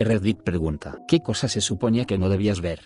Reddit pregunta. ¿Qué cosa se suponía que no debías ver?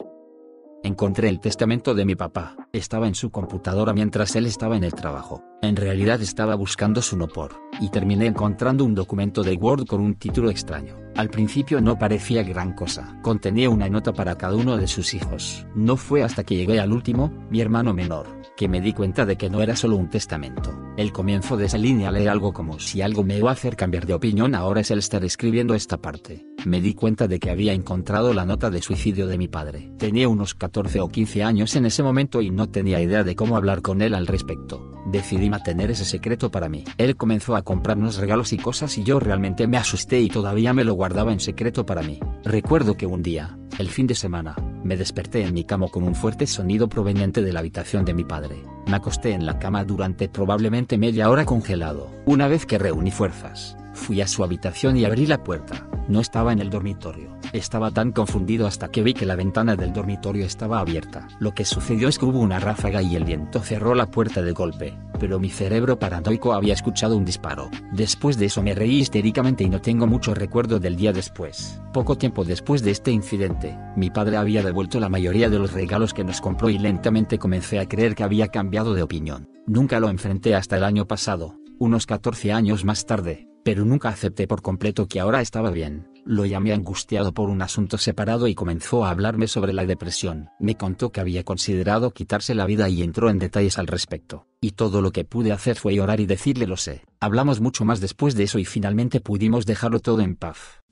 Encontré el testamento de mi papá. Estaba en su computadora mientras él estaba en el trabajo. En realidad estaba buscando su Nopor, y terminé encontrando un documento de Word con un título extraño. Al principio no parecía gran cosa. Contenía una nota para cada uno de sus hijos. No fue hasta que llegué al último, mi hermano menor, que me di cuenta de que no era solo un testamento. El comienzo de esa línea lee algo como si algo me iba a hacer cambiar de opinión ahora es el estar escribiendo esta parte. Me di cuenta de que había encontrado la nota de suicidio de mi padre. Tenía unos 14 o 15 años en ese momento y no tenía idea de cómo hablar con él al respecto. Decidí mantener ese secreto para mí. Él comenzó a comprarnos regalos y cosas y yo realmente me asusté y todavía me lo guardaba en secreto para mí. Recuerdo que un día, el fin de semana, me desperté en mi cama con un fuerte sonido proveniente de la habitación de mi padre. Me acosté en la cama durante probablemente media hora congelado. Una vez que reuní fuerzas, fui a su habitación y abrí la puerta. No estaba en el dormitorio. Estaba tan confundido hasta que vi que la ventana del dormitorio estaba abierta. Lo que sucedió es que hubo una ráfaga y el viento cerró la puerta de golpe, pero mi cerebro paranoico había escuchado un disparo. Después de eso me reí histéricamente y no tengo mucho recuerdo del día después. Poco tiempo después de este incidente, mi padre había devuelto la mayoría de los regalos que nos compró y lentamente comencé a creer que había cambiado de opinión. Nunca lo enfrenté hasta el año pasado, unos 14 años más tarde, pero nunca acepté por completo que ahora estaba bien. Lo llamé angustiado por un asunto separado y comenzó a hablarme sobre la depresión. Me contó que había considerado quitarse la vida y entró en detalles al respecto. Y todo lo que pude hacer fue llorar y decirle lo sé. Hablamos mucho más después de eso y finalmente pudimos dejarlo todo en paz.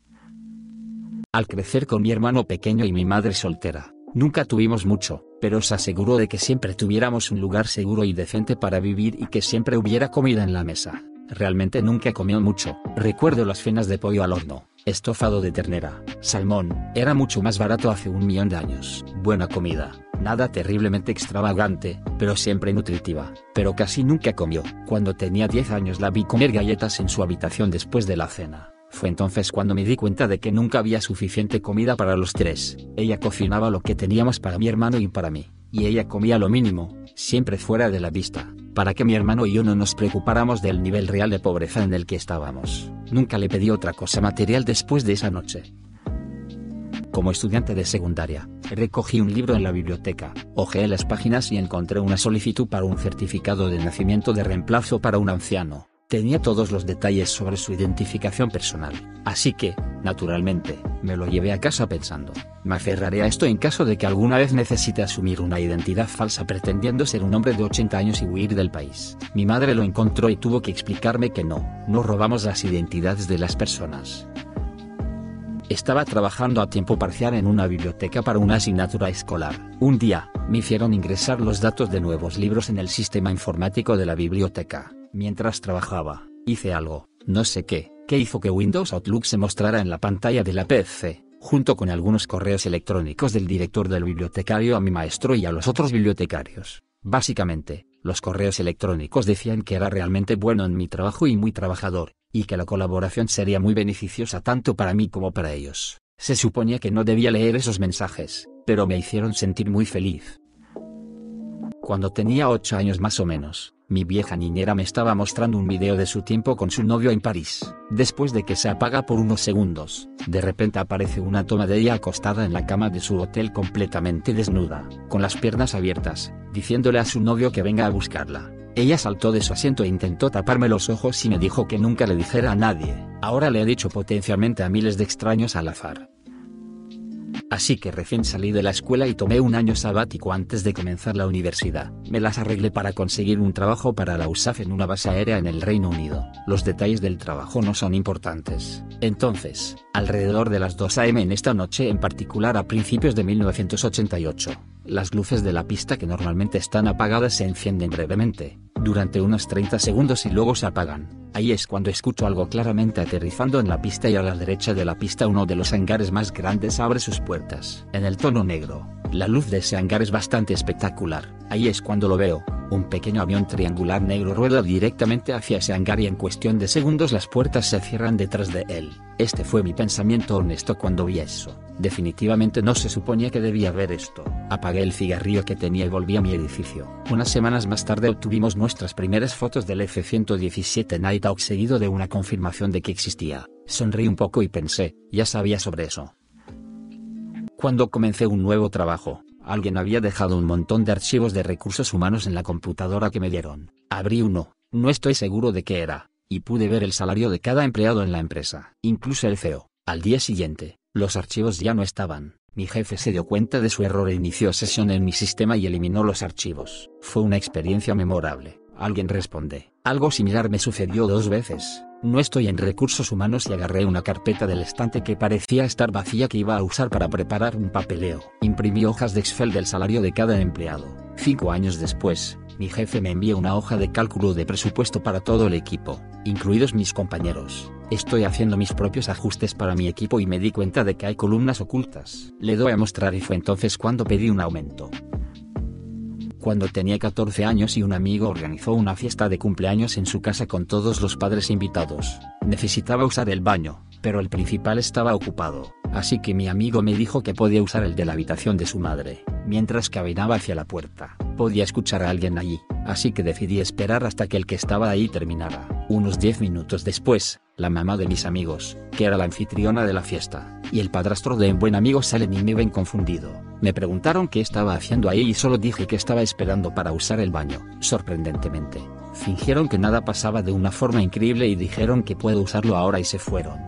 Al crecer con mi hermano pequeño y mi madre soltera, nunca tuvimos mucho, pero se aseguró de que siempre tuviéramos un lugar seguro y decente para vivir y que siempre hubiera comida en la mesa. Realmente nunca comió mucho. Recuerdo las cenas de pollo al horno, estofado de ternera, salmón, era mucho más barato hace un millón de años. Buena comida, nada terriblemente extravagante, pero siempre nutritiva. Pero casi nunca comió. Cuando tenía 10 años la vi comer galletas en su habitación después de la cena. Fue entonces cuando me di cuenta de que nunca había suficiente comida para los tres. Ella cocinaba lo que teníamos para mi hermano y para mí, y ella comía lo mínimo, siempre fuera de la vista para que mi hermano y yo no nos preocupáramos del nivel real de pobreza en el que estábamos. Nunca le pedí otra cosa material después de esa noche. Como estudiante de secundaria, recogí un libro en la biblioteca, hojeé las páginas y encontré una solicitud para un certificado de nacimiento de reemplazo para un anciano. Tenía todos los detalles sobre su identificación personal, así que, naturalmente, me lo llevé a casa pensando, me aferraré a esto en caso de que alguna vez necesite asumir una identidad falsa pretendiendo ser un hombre de 80 años y huir del país. Mi madre lo encontró y tuvo que explicarme que no, no robamos las identidades de las personas. Estaba trabajando a tiempo parcial en una biblioteca para una asignatura escolar. Un día, me hicieron ingresar los datos de nuevos libros en el sistema informático de la biblioteca. Mientras trabajaba, hice algo, no sé qué, que hizo que Windows Outlook se mostrara en la pantalla de la PC, junto con algunos correos electrónicos del director del bibliotecario a mi maestro y a los otros bibliotecarios. Básicamente, los correos electrónicos decían que era realmente bueno en mi trabajo y muy trabajador, y que la colaboración sería muy beneficiosa tanto para mí como para ellos. Se suponía que no debía leer esos mensajes, pero me hicieron sentir muy feliz. Cuando tenía ocho años más o menos, mi vieja niñera me estaba mostrando un video de su tiempo con su novio en París. Después de que se apaga por unos segundos, de repente aparece una toma de ella acostada en la cama de su hotel completamente desnuda, con las piernas abiertas, diciéndole a su novio que venga a buscarla. Ella saltó de su asiento e intentó taparme los ojos y me dijo que nunca le dijera a nadie. Ahora le he dicho potencialmente a miles de extraños al azar. Así que recién salí de la escuela y tomé un año sabático antes de comenzar la universidad. Me las arreglé para conseguir un trabajo para la USAF en una base aérea en el Reino Unido. Los detalles del trabajo no son importantes. Entonces, alrededor de las 2 am en esta noche en particular a principios de 1988, las luces de la pista que normalmente están apagadas se encienden brevemente, durante unos 30 segundos y luego se apagan. Ahí es cuando escucho algo claramente aterrizando en la pista y a la derecha de la pista uno de los hangares más grandes abre sus puertas. En el tono negro, la luz de ese hangar es bastante espectacular. Ahí es cuando lo veo, un pequeño avión triangular negro rueda directamente hacia ese hangar y en cuestión de segundos las puertas se cierran detrás de él. Este fue mi pensamiento honesto cuando vi eso. Definitivamente no se suponía que debía ver esto. Apagué el cigarrillo que tenía y volví a mi edificio. Unas semanas más tarde obtuvimos nuestras primeras fotos del F-117 Nighthawk seguido de una confirmación de que existía. Sonreí un poco y pensé, ya sabía sobre eso. Cuando comencé un nuevo trabajo, alguien había dejado un montón de archivos de recursos humanos en la computadora que me dieron. Abrí uno, no estoy seguro de qué era, y pude ver el salario de cada empleado en la empresa, incluso el CEO. Al día siguiente, los archivos ya no estaban. Mi jefe se dio cuenta de su error e inició sesión en mi sistema y eliminó los archivos. Fue una experiencia memorable. Alguien responde. Algo similar me sucedió dos veces. No estoy en recursos humanos y agarré una carpeta del estante que parecía estar vacía que iba a usar para preparar un papeleo. Imprimí hojas de Excel del salario de cada empleado. Cinco años después, mi jefe me envía una hoja de cálculo de presupuesto para todo el equipo, incluidos mis compañeros. Estoy haciendo mis propios ajustes para mi equipo y me di cuenta de que hay columnas ocultas. Le doy a mostrar y fue entonces cuando pedí un aumento. Cuando tenía 14 años y un amigo organizó una fiesta de cumpleaños en su casa con todos los padres invitados. Necesitaba usar el baño, pero el principal estaba ocupado, así que mi amigo me dijo que podía usar el de la habitación de su madre. Mientras caminaba hacia la puerta, podía escuchar a alguien allí, así que decidí esperar hasta que el que estaba ahí terminara. Unos 10 minutos después, la mamá de mis amigos, que era la anfitriona de la fiesta, y el padrastro de un buen amigo salen y me ven confundido. Me preguntaron qué estaba haciendo ahí y solo dije que estaba esperando para usar el baño. Sorprendentemente, fingieron que nada pasaba de una forma increíble y dijeron que puedo usarlo ahora y se fueron.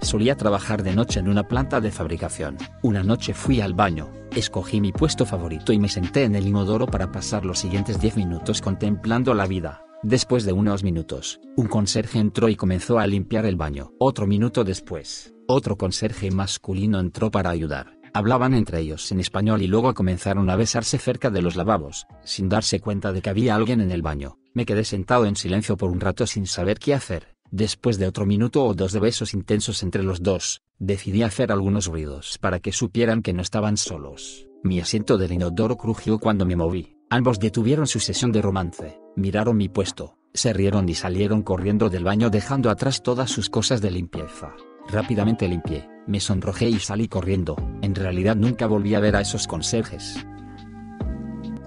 Solía trabajar de noche en una planta de fabricación. Una noche fui al baño, escogí mi puesto favorito y me senté en el inodoro para pasar los siguientes 10 minutos contemplando la vida. Después de unos minutos, un conserje entró y comenzó a limpiar el baño. Otro minuto después, otro conserje masculino entró para ayudar. Hablaban entre ellos en español y luego comenzaron a besarse cerca de los lavabos, sin darse cuenta de que había alguien en el baño. Me quedé sentado en silencio por un rato sin saber qué hacer. Después de otro minuto o dos de besos intensos entre los dos, decidí hacer algunos ruidos para que supieran que no estaban solos. Mi asiento del inodoro crujió cuando me moví. Ambos detuvieron su sesión de romance, miraron mi puesto, se rieron y salieron corriendo del baño dejando atrás todas sus cosas de limpieza. Rápidamente limpié, me sonrojé y salí corriendo. En realidad nunca volví a ver a esos conserjes.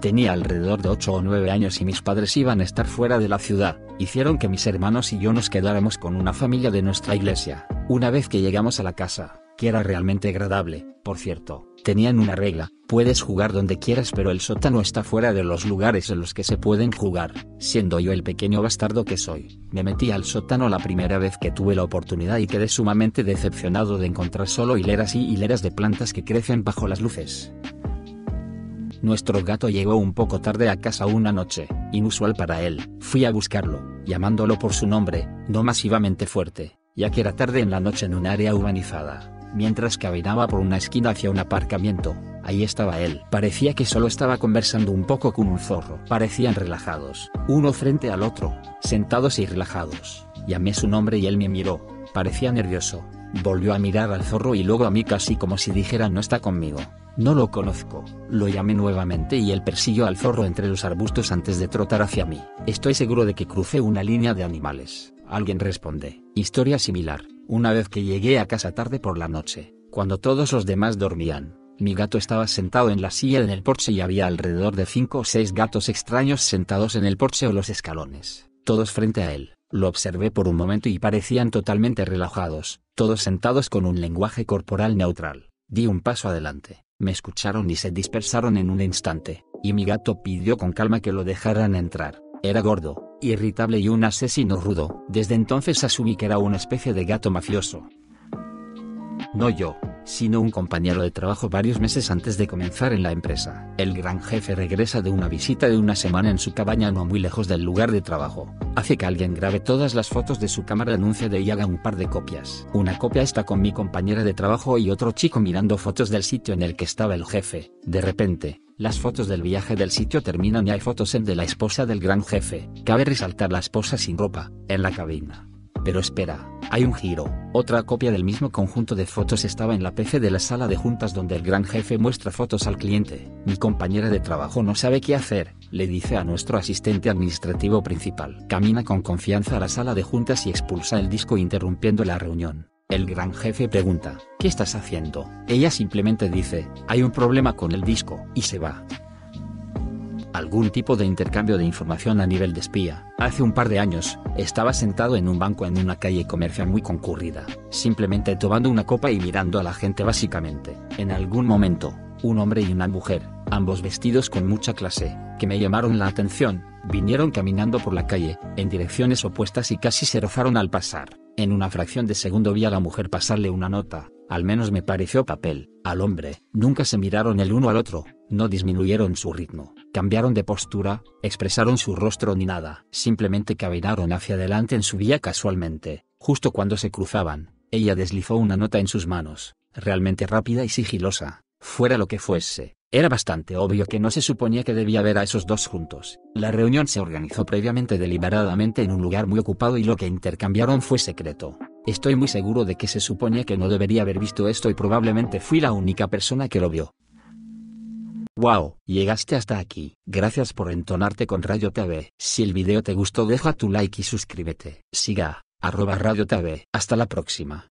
Tenía alrededor de 8 o 9 años y mis padres iban a estar fuera de la ciudad. Hicieron que mis hermanos y yo nos quedáramos con una familia de nuestra iglesia. Una vez que llegamos a la casa, que era realmente agradable, por cierto, tenían una regla, puedes jugar donde quieras pero el sótano está fuera de los lugares en los que se pueden jugar. Siendo yo el pequeño bastardo que soy, me metí al sótano la primera vez que tuve la oportunidad y quedé sumamente decepcionado de encontrar solo hileras y hileras de plantas que crecen bajo las luces. Nuestro gato llegó un poco tarde a casa una noche, inusual para él. Fui a buscarlo, llamándolo por su nombre, no masivamente fuerte, ya que era tarde en la noche en un área urbanizada. Mientras caminaba por una esquina hacia un aparcamiento, ahí estaba él. Parecía que solo estaba conversando un poco con un zorro. Parecían relajados, uno frente al otro, sentados y relajados. Llamé su nombre y él me miró. Parecía nervioso. Volvió a mirar al zorro y luego a mí casi como si dijera no está conmigo. No lo conozco. Lo llamé nuevamente y él persiguió al zorro entre los arbustos antes de trotar hacia mí. Estoy seguro de que crucé una línea de animales. Alguien responde. Historia similar. Una vez que llegué a casa tarde por la noche, cuando todos los demás dormían, mi gato estaba sentado en la silla en el porche y había alrededor de cinco o seis gatos extraños sentados en el porche o los escalones, todos frente a él. Lo observé por un momento y parecían totalmente relajados, todos sentados con un lenguaje corporal neutral. Di un paso adelante, me escucharon y se dispersaron en un instante, y mi gato pidió con calma que lo dejaran entrar. Era gordo, irritable y un asesino rudo. Desde entonces asumí que era una especie de gato mafioso. No yo, sino un compañero de trabajo varios meses antes de comenzar en la empresa. El gran jefe regresa de una visita de una semana en su cabaña no muy lejos del lugar de trabajo. Hace que alguien grabe todas las fotos de su cámara anuncia de y haga un par de copias. Una copia está con mi compañera de trabajo y otro chico mirando fotos del sitio en el que estaba el jefe. De repente, las fotos del viaje del sitio terminan y hay fotos en de la esposa del gran jefe. Cabe resaltar la esposa sin ropa, en la cabina. Pero espera, hay un giro. Otra copia del mismo conjunto de fotos estaba en la PC de la sala de juntas donde el gran jefe muestra fotos al cliente. Mi compañera de trabajo no sabe qué hacer, le dice a nuestro asistente administrativo principal. Camina con confianza a la sala de juntas y expulsa el disco interrumpiendo la reunión. El gran jefe pregunta, ¿qué estás haciendo? Ella simplemente dice, hay un problema con el disco, y se va. Algún tipo de intercambio de información a nivel de espía. Hace un par de años, estaba sentado en un banco en una calle comercial muy concurrida, simplemente tomando una copa y mirando a la gente básicamente. En algún momento, un hombre y una mujer, ambos vestidos con mucha clase, que me llamaron la atención, vinieron caminando por la calle, en direcciones opuestas y casi se rozaron al pasar. En una fracción de segundo vi a la mujer pasarle una nota, al menos me pareció papel, al hombre. Nunca se miraron el uno al otro, no disminuyeron su ritmo, cambiaron de postura, expresaron su rostro ni nada. Simplemente caminaron hacia adelante en su vía casualmente. Justo cuando se cruzaban, ella deslizó una nota en sus manos, realmente rápida y sigilosa, fuera lo que fuese. Era bastante obvio que no se suponía que debía ver a esos dos juntos. La reunión se organizó previamente deliberadamente en un lugar muy ocupado y lo que intercambiaron fue secreto. Estoy muy seguro de que se suponía que no debería haber visto esto y probablemente fui la única persona que lo vio. Wow, llegaste hasta aquí. Gracias por entonarte con Radio TV. Si el video te gustó deja tu like y suscríbete. Siga, arroba Radio TV. Hasta la próxima.